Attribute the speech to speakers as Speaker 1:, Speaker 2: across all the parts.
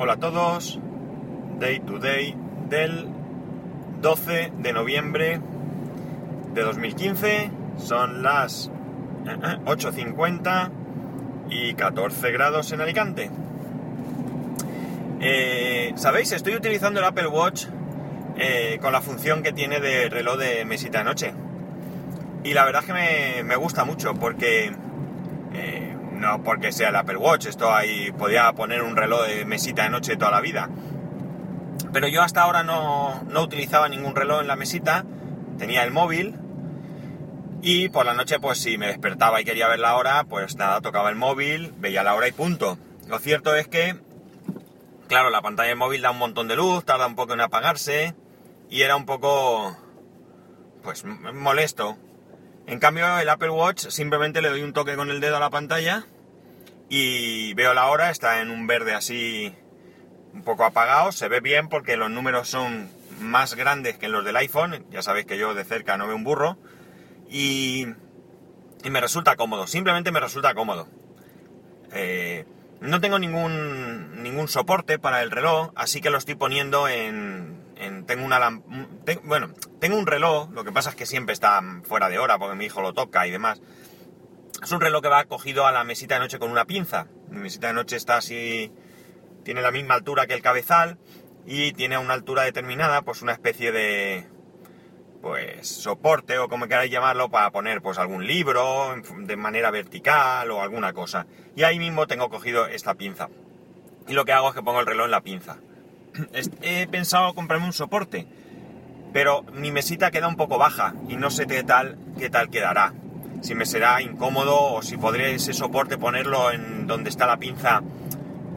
Speaker 1: Hola a todos, Day to Day del 12 de noviembre de 2015, son las 8.50 y 14 grados en Alicante. Eh, ¿Sabéis? Estoy utilizando el Apple Watch eh, con la función que tiene de reloj de mesita de noche. Y la verdad es que me, me gusta mucho porque... No porque sea el Apple Watch, esto ahí podía poner un reloj de mesita de noche toda la vida. Pero yo hasta ahora no, no utilizaba ningún reloj en la mesita, tenía el móvil y por la noche pues si me despertaba y quería ver la hora, pues nada, tocaba el móvil, veía la hora y punto. Lo cierto es que, claro, la pantalla del móvil da un montón de luz, tarda un poco en apagarse y era un poco, pues molesto. En cambio, el Apple Watch simplemente le doy un toque con el dedo a la pantalla y veo la hora, está en un verde así un poco apagado, se ve bien porque los números son más grandes que los del iPhone, ya sabéis que yo de cerca no veo un burro, y, me resulta cómodo, simplemente me resulta cómodo. Eh, no tengo ningún, ningún soporte para el reloj, así que lo estoy poniendo en, tengo una bueno, tengo un reloj, lo que pasa es que siempre está fuera de hora porque mi hijo lo toca y demás. Es un reloj que va cogido a la mesita de noche con una pinza. Mi mesita de noche está así, tiene la misma altura que el cabezal y tiene una altura determinada, pues una especie de, pues soporte o como queráis llamarlo para poner pues algún libro de manera vertical o alguna cosa. Y ahí mismo tengo cogido esta pinza. Y lo que hago es que pongo el reloj en la pinza he pensado comprarme un soporte, pero mi mesita queda un poco baja y no sé qué tal, qué tal quedará. Si me será incómodo o si podré ese soporte ponerlo en donde está la pinza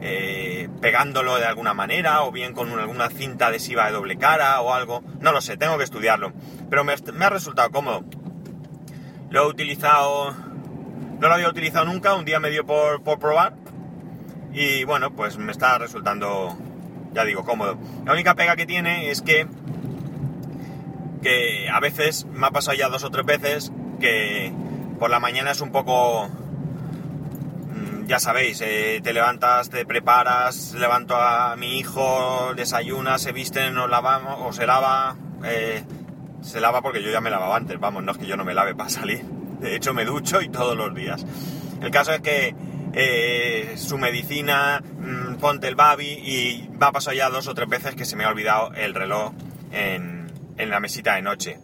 Speaker 1: eh, pegándolo de alguna manera o bien con alguna cinta adhesiva de doble cara o algo. No lo sé, tengo que estudiarlo. Pero me, ha resultado cómodo. Lo he utilizado... No lo había utilizado nunca, un día me dio por, por probar y bueno, pues me está resultando ya digo, cómodo. La única pega que tiene es que, que a veces, me ha pasado ya dos o tres veces, que por la mañana es un poco, mm, ya sabéis, eh, te levantas, te preparas, levanto a mi hijo, desayuna, se viste, nos lavamos, o se lava, eh, se lava porque yo ya me lavaba antes, vamos, no es que yo no me lave para salir. De hecho, me ducho y todos los días. El caso es que eh, su medicina, mm, ponte el babi y va a pasar ya dos o tres veces que se me ha olvidado el reloj en, en la mesita de noche.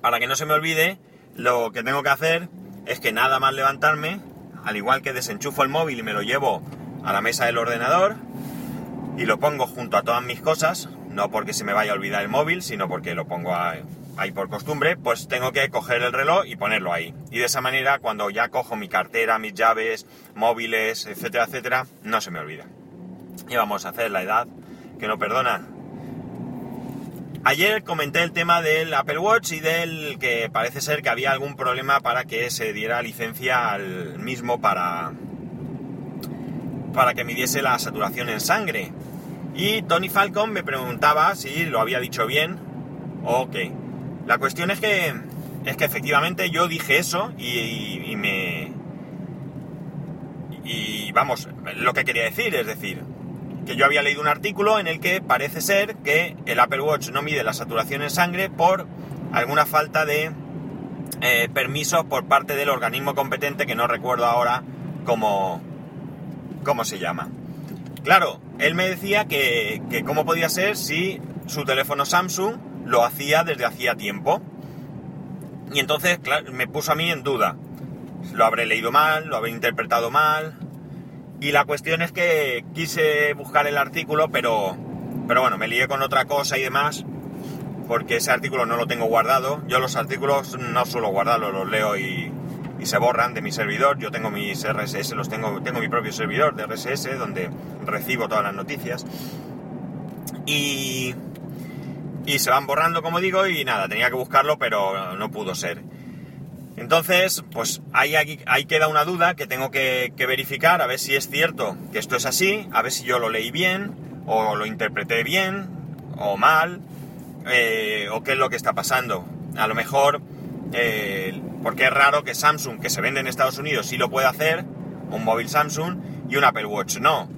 Speaker 1: Para que no se me olvide, lo que tengo que hacer es que nada más levantarme, al igual que desenchufo el móvil y me lo llevo a la mesa del ordenador y lo pongo junto a todas mis cosas, no porque se me vaya a olvidar el móvil, sino porque lo pongo a, ahí por costumbre, pues tengo que coger el reloj y ponerlo ahí. Y de esa manera, cuando ya cojo mi cartera, mis llaves, móviles, etcétera, etcétera, no se me olvida. Y vamos a hacer la edad que no perdona. Ayer comenté el tema del Apple Watch y del que parece ser que había algún problema para que se diera licencia al mismo para para que midiese la saturación en sangre. Y Tony Falcon me preguntaba si lo había dicho bien o qué. La cuestión es que, es que efectivamente yo dije eso y, me... Y vamos, lo que quería decir, es decir, que yo había leído un artículo en el que parece ser que el Apple Watch no mide la saturación en sangre por alguna falta de eh, permiso por parte del organismo competente que no recuerdo ahora cómo, cómo se llama. Claro, él me decía que, que cómo podía ser si su teléfono Samsung lo hacía desde hacía tiempo. Y entonces, me puso a mí en duda. Lo habré leído mal, lo habré interpretado mal. Y la cuestión es que quise buscar el artículo, pero, pero bueno, me lié con otra cosa y demás, porque ese artículo no lo tengo guardado. Yo los artículos no suelo guardarlos, los leo y, y se borran de mi servidor. Yo tengo mis RSS, los tengo, tengo mi propio servidor de RSS donde recibo todas las noticias. Y, y se van borrando, como digo, y nada, tenía que buscarlo, pero no pudo ser. Entonces, pues ahí, queda una duda que tengo que, verificar, a ver si es cierto que esto es así, a ver si yo lo leí bien, o lo interpreté bien, o mal, eh, o qué es lo que está pasando. A lo mejor, eh, porque es raro que Samsung, que se vende en Estados Unidos, sí lo puede hacer, un móvil Samsung, y un Apple Watch no.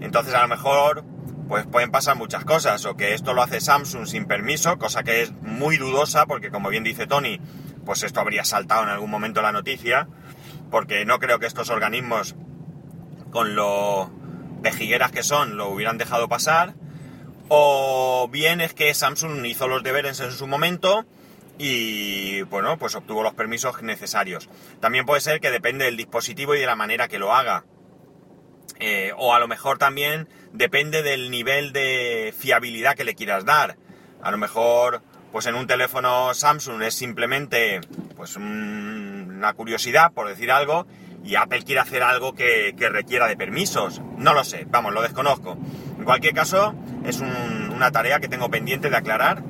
Speaker 1: Entonces a lo mejor pues pueden pasar muchas cosas, o que esto lo hace Samsung sin permiso, cosa que es muy dudosa, porque como bien dice Tony, pues esto habría saltado en algún momento la noticia, porque no creo que estos organismos, con lo pejigueras que son, lo hubieran dejado pasar, o bien es que Samsung hizo los deberes en su momento y bueno, pues obtuvo los permisos necesarios. También puede ser que depende del dispositivo y de la manera que lo haga. Eh, o a lo mejor también depende del nivel de fiabilidad que le quieras dar. A lo mejor, pues en un teléfono Samsung es simplemente pues una curiosidad, por decir algo, y Apple quiere hacer algo que, requiera de permisos. No lo sé, vamos, lo desconozco. En cualquier caso, es una tarea que tengo pendiente de aclarar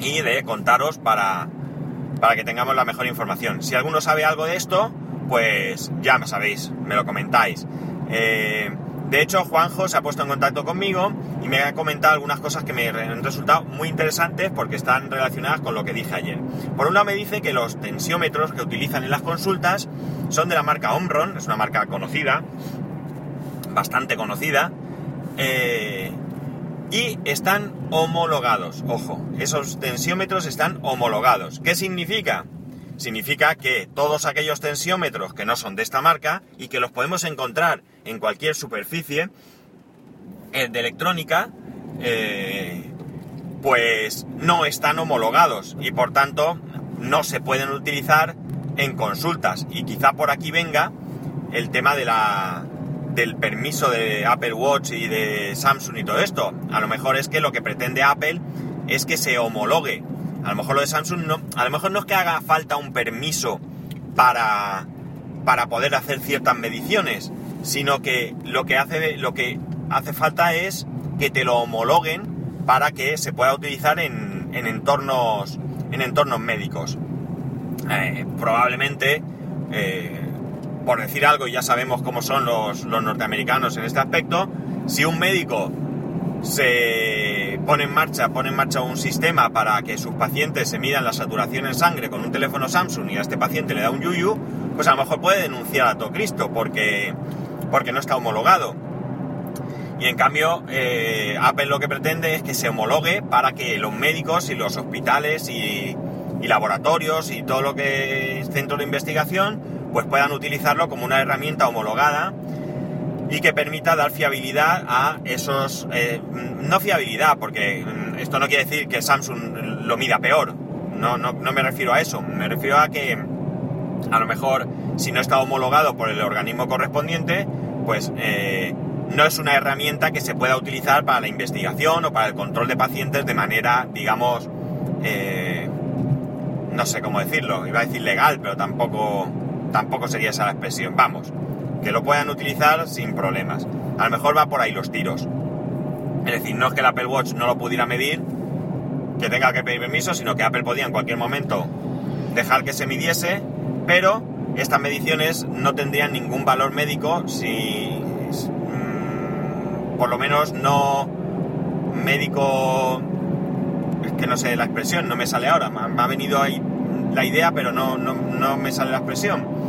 Speaker 1: y de contaros para, para que tengamos la mejor información. Si alguno sabe algo de esto, pues ya me sabéis, me lo comentáis. Eh, de hecho, Juanjo se ha puesto en contacto conmigo y me ha comentado algunas cosas que me han resultado muy interesantes porque están relacionadas con lo que dije ayer. Por un lado me dice que los tensiómetros que utilizan en las consultas son de la marca Omron, es una marca conocida, bastante conocida, eh, y están homologados. Ojo, esos tensiómetros están homologados. ¿Qué significa? Significa que todos aquellos tensiómetros que no son de esta marca y que los podemos encontrar en cualquier superficie eh, de electrónica, eh, pues no están homologados y por tanto no se pueden utilizar en consultas. Y quizá por aquí venga el tema de la, del permiso de Apple Watch y de Samsung y todo esto. A lo mejor es que lo que pretende Apple es que se homologue. A lo mejor lo de Samsung no, a lo mejor no es que haga falta un permiso para, para poder hacer ciertas mediciones, sino que lo que hace, lo que hace falta es que te lo homologuen para que se pueda utilizar en, en entornos, en entornos médicos. Eh, probablemente, eh, por decir algo, ya sabemos cómo son los, los norteamericanos en este aspecto, si un médico se pone en marcha, pone en marcha un sistema para que sus pacientes se midan la saturación en sangre con un teléfono Samsung y a este paciente le da un yuyu, pues a lo mejor puede denunciar a todo Cristo porque porque no está homologado. Y en cambio, eh, Apple lo que pretende es que se homologue para que los médicos y los hospitales y, laboratorios y todo lo que es centro de investigación, pues puedan utilizarlo como una herramienta homologada y que permita dar fiabilidad a esos... Eh, no fiabilidad, porque mm, esto no quiere decir que Samsung lo mida peor, no, no, no me refiero a eso, me refiero a que a lo mejor si no está homologado por el organismo correspondiente, pues eh, no es una herramienta que se pueda utilizar para la investigación o para el control de pacientes de manera, digamos, eh, no sé cómo decirlo, iba a decir legal, pero tampoco, tampoco sería esa la expresión. Vamos, que lo puedan utilizar sin problemas. A lo mejor va por ahí los tiros. Es decir, no es que el Apple Watch no lo pudiera medir, que tenga que pedir permiso, sino que Apple podía en cualquier momento dejar que se midiese, pero estas mediciones no tendrían ningún valor médico si, mm, por lo menos no médico, es que no sé la expresión, no me sale ahora, me ha venido ahí la idea, pero no, no, me sale la expresión.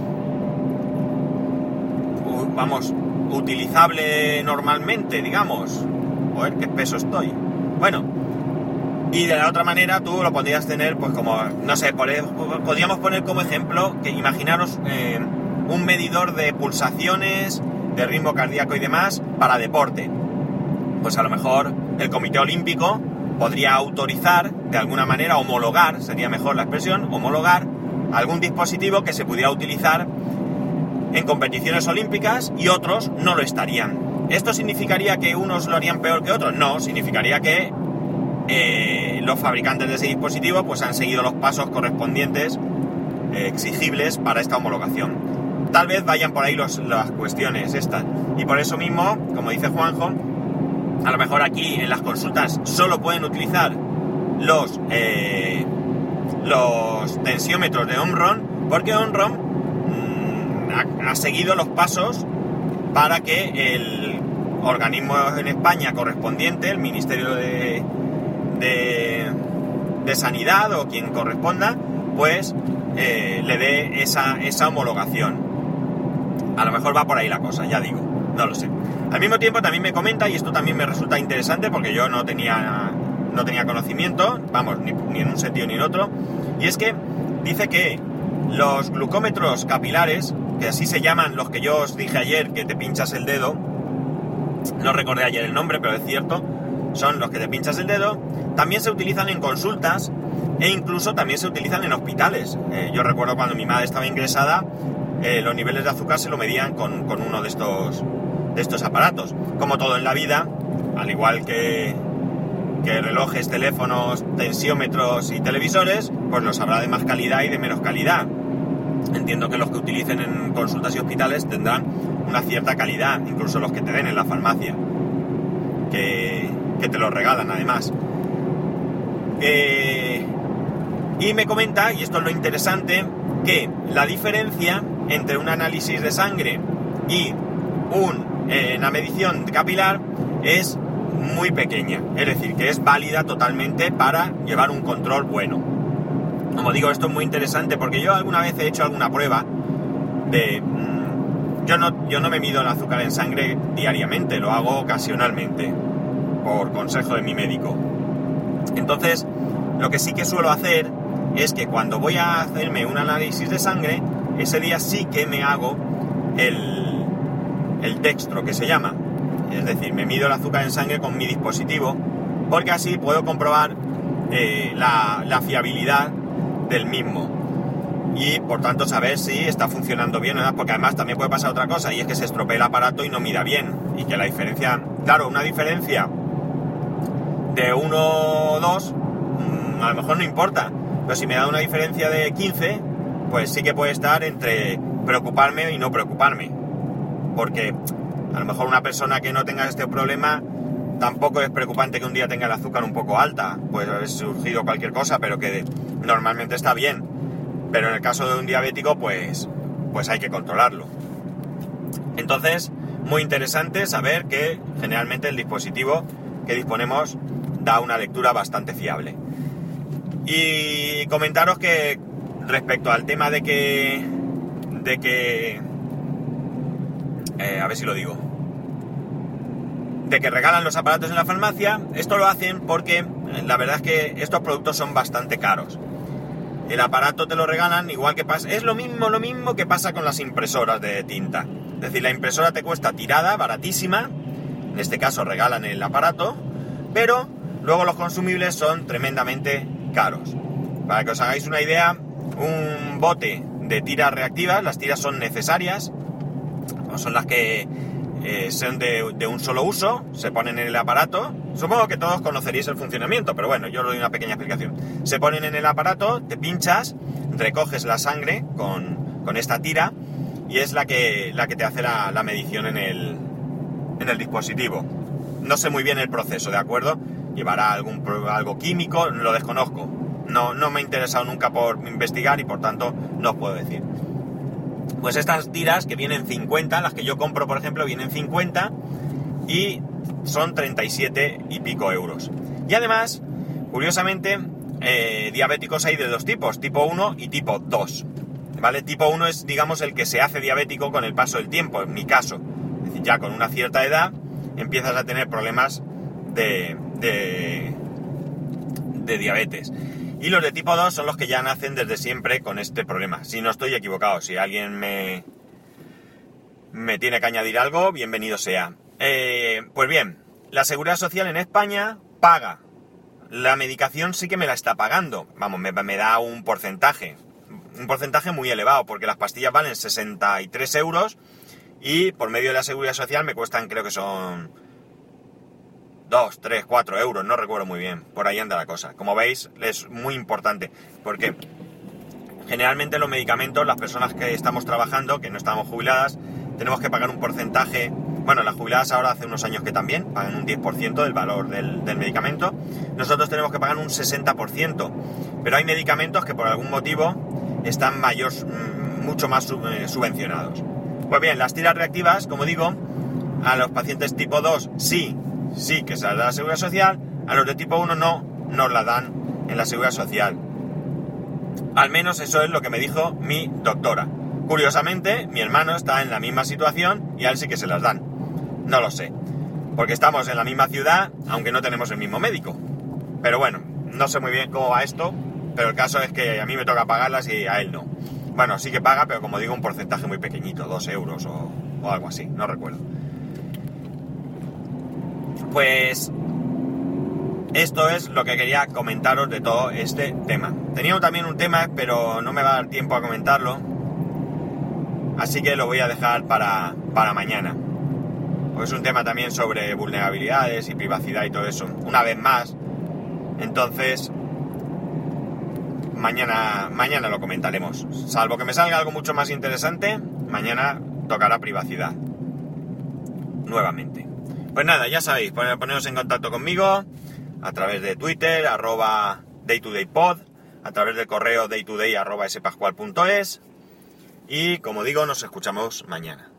Speaker 1: Vamos, utilizable normalmente, digamos. Joder, qué peso estoy. Bueno, y de la otra manera tú lo podrías tener, pues como, no sé, podríamos poner como ejemplo que imaginaros eh, un medidor de pulsaciones, de ritmo cardíaco y demás para deporte. Pues a lo mejor el Comité Olímpico podría autorizar, de alguna manera, homologar, sería mejor la expresión, homologar algún dispositivo que se pudiera utilizar en competiciones olímpicas y otros no lo estarían. ¿Esto significaría que unos lo harían peor que otros? No, significaría que eh, los fabricantes de ese dispositivo pues han seguido los pasos correspondientes eh, exigibles para esta homologación. Tal vez vayan por ahí las cuestiones estas. Y por eso mismo, como dice Juanjo, a lo mejor aquí en las consultas solo pueden utilizar los, eh, los tensiómetros de Omron, porque Omron ha seguido los pasos para que el organismo en España correspondiente, el Ministerio de, de, sanidad o quien corresponda, pues eh, le dé esa, esa homologación. A lo mejor va por ahí la cosa, ya digo, no lo sé. Al mismo tiempo también me comenta, y esto también me resulta interesante porque yo no tenía, no tenía conocimiento, vamos, ni, ni en un sentido ni en otro, y es que dice que los glucómetros capilares, que así se llaman los que yo os dije ayer, que te pinchas el dedo, no recordé ayer el nombre, pero es cierto, son los que te pinchas el dedo, también se utilizan en consultas e incluso también se utilizan en hospitales. Eh, yo recuerdo cuando mi madre estaba ingresada, eh, los niveles de azúcar se lo medían con, con, uno de estos, de estos aparatos. Como todo en la vida, al igual que, que relojes, teléfonos, tensiómetros y televisores, pues los habrá de más calidad y de menos calidad. Entiendo que los que utilicen en consultas y hospitales tendrán una cierta calidad, incluso los que te den en la farmacia, que, te los regalan además. Eh, y me comenta, y esto es lo interesante, que la diferencia entre un análisis de sangre y eh, una medición capilar es muy pequeña, es decir, que es válida totalmente para llevar un control bueno. Como digo, esto es muy interesante porque yo alguna vez he hecho alguna prueba de... Mmm, yo, no, yo no me mido el azúcar en sangre diariamente, lo hago ocasionalmente, por consejo de mi médico. Entonces, lo que sí que suelo hacer es que cuando voy a hacerme un análisis de sangre, ese día sí que me hago el, el dextro, que se llama. Es decir, me mido el azúcar en sangre con mi dispositivo, porque así puedo comprobar eh, la, la, fiabilidad del mismo. Y por tanto saber si está funcionando bien, ¿verdad? porque además también puede pasar otra cosa, y es que se estropee el aparato y no mira bien. Y que la diferencia, claro, una diferencia de 1 o 2, mmm, a lo mejor no importa, pero si me da una diferencia de 15, pues sí que puede estar entre preocuparme y no preocuparme. Porque a lo mejor una persona que no tenga este problema tampoco es preocupante que un día tenga el azúcar un poco alta. Puede haber surgido cualquier cosa, pero que normalmente está bien. Pero en el caso de un diabético, pues, pues hay que controlarlo. Entonces, muy interesante saber que generalmente el dispositivo que disponemos da una lectura bastante fiable. Y comentaros que respecto al tema de que. de que. Eh, a ver si lo digo. Que regalan los aparatos en la farmacia, esto lo hacen porque eh, la verdad es que estos productos son bastante caros. El aparato te lo regalan igual que pasa. Es lo mismo, lo mismo que pasa con las impresoras de tinta. Es decir, la impresora te cuesta tirada, baratísima. En este caso regalan el aparato. Pero luego los consumibles son tremendamente caros. Para que os hagáis una idea, un bote de tiras reactivas, las tiras son necesarias, son las que eh, son de, de, un solo uso, se ponen en el aparato. Supongo que todos conoceréis el funcionamiento, pero bueno, yo os doy una pequeña explicación. Se ponen en el aparato, te pinchas, recoges la sangre con, con esta tira y es la que, la que te hace la, la medición en el, en el dispositivo. No sé muy bien el proceso, ¿de acuerdo? llevará algún algo químico, lo desconozco. No, no me he interesado nunca por investigar y por tanto no os puedo decir. Pues estas tiras que vienen 50, las que yo compro por ejemplo vienen 50 y son 37 y pico euros. Y además, curiosamente, eh, diabéticos hay de dos tipos, tipo 1 y tipo 2. ¿Vale? Tipo 1 es, digamos, el que se hace diabético con el paso del tiempo, en mi caso. Es decir, ya con una cierta edad empiezas a tener problemas de, de, de diabetes. Y los de tipo 2 son los que ya nacen desde siempre con este problema. Si no estoy equivocado, si alguien me, me tiene que añadir algo, bienvenido sea. Eh, pues bien, la Seguridad Social en España paga. La medicación sí que me la está pagando. Vamos, me, me da un porcentaje. Un porcentaje muy elevado, porque las pastillas valen 63 euros y por medio de la Seguridad Social me cuestan, creo que son 2, 3, 4 euros, no recuerdo muy bien. Por ahí anda la cosa. Como veis, es muy importante. Porque generalmente los medicamentos, las personas que estamos trabajando, que no estamos jubiladas, tenemos que pagar un porcentaje. Bueno, las jubiladas ahora hace unos años que también pagan un 10% del valor del, del, medicamento. Nosotros tenemos que pagar un 60%. Pero hay medicamentos que por algún motivo están mayor, mucho más eh, subvencionados. Pues bien, las tiras reactivas, como digo, a los pacientes tipo 2 sí sí que se la da la Seguridad Social, a los de tipo 1 no, nos la dan en la Seguridad Social. Al menos eso es lo que me dijo mi doctora. Curiosamente, mi hermano está en la misma situación y a él sí que se las dan. No lo sé. Porque estamos en la misma ciudad, aunque no tenemos el mismo médico. Pero bueno, no sé muy bien cómo va esto, pero el caso es que a mí me toca pagarlas y a él no. Bueno, sí que paga, pero como digo, un porcentaje muy pequeñito, dos euros o algo así, no recuerdo. Pues esto es lo que quería comentaros de todo este tema. Tenía también un tema, pero no me va a dar tiempo a comentarlo. Así que lo voy a dejar para, para mañana. Pues es un tema también sobre vulnerabilidades y privacidad y todo eso. Una vez más. Entonces, mañana, mañana lo comentaremos. Salvo que me salga algo mucho más interesante, mañana tocará privacidad. Nuevamente. Pues nada, ya sabéis, poneros en contacto conmigo a través de Twitter, arroba daytodaypod, a través del correo daytoday arroba y como digo, nos escuchamos mañana.